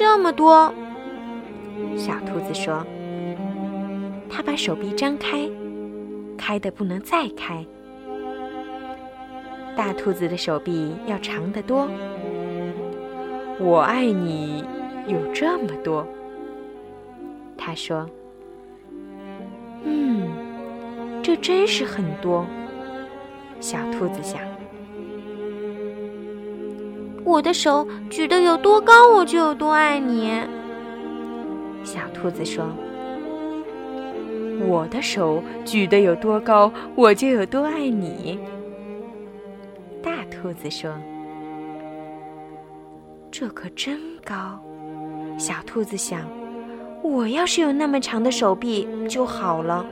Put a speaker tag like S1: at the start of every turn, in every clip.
S1: 这么多。”
S2: 小兔子说。他把手臂张开，开的不能再开。大兔子的手臂要长得多。我爱你有这么多，他说。嗯，这真是很多。小兔子想。
S1: 我的手举得有多高，我就有多爱你。
S2: 小兔子说。我的手举得有多高，我就有多爱你。大兔子说：“这可真高。”小兔子想：“我要是有那么长的手臂就好了。”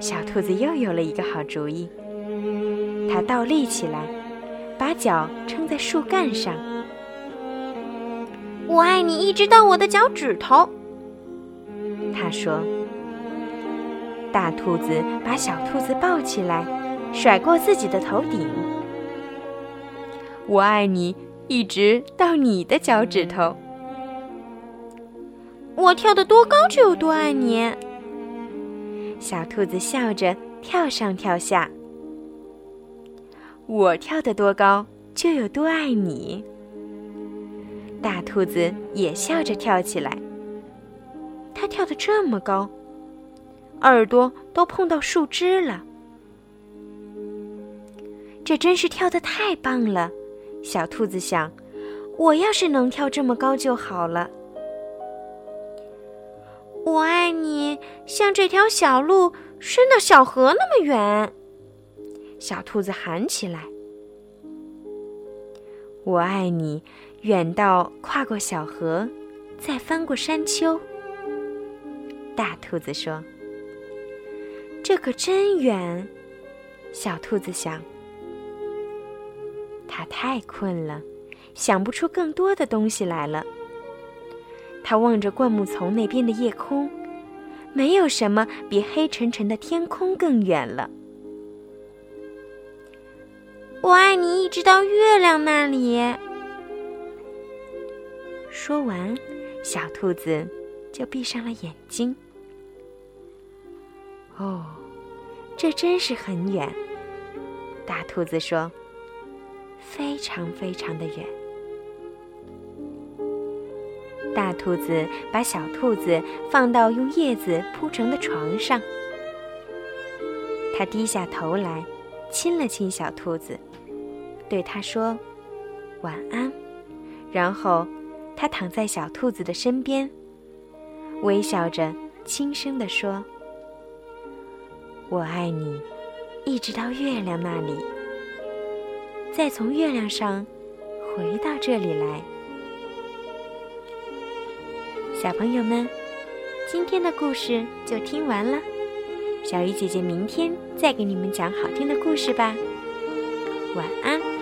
S2: 小兔子又有了一个好主意，它倒立起来，把脚撑在树干上。
S1: 我爱你，一直到我的脚趾头。
S2: 他说：“大兔子把小兔子抱起来，甩过自己的头顶。我爱你，一直到你的脚趾头。
S1: 我跳得多高就有多爱你。”
S2: 小兔子笑着跳上跳下。我跳得多高就有多爱你。大兔子也笑着跳起来。它跳得这么高，耳朵都碰到树枝了。这真是跳得太棒了，小兔子想：我要是能跳这么高就好了。
S1: 我爱你，像这条小路伸到小河那么远。
S2: 小兔子喊起来：“我爱你，远到跨过小河，再翻过山丘。”大兔子说：“这可真远。”小兔子想：“它太困了，想不出更多的东西来了。”它望着灌木丛那边的夜空，没有什么比黑沉沉的天空更远了。
S1: 我爱你，一直到月亮那里。
S2: 说完，小兔子就闭上了眼睛。哦，这真是很远。大兔子说：“非常非常的远。”大兔子把小兔子放到用叶子铺成的床上，它低下头来，亲了亲小兔子，对它说：“晚安。”然后，它躺在小兔子的身边，微笑着，轻声地说。我爱你，一直到月亮那里，再从月亮上回到这里来。小朋友们，今天的故事就听完了。小鱼姐姐明天再给你们讲好听的故事吧。晚安。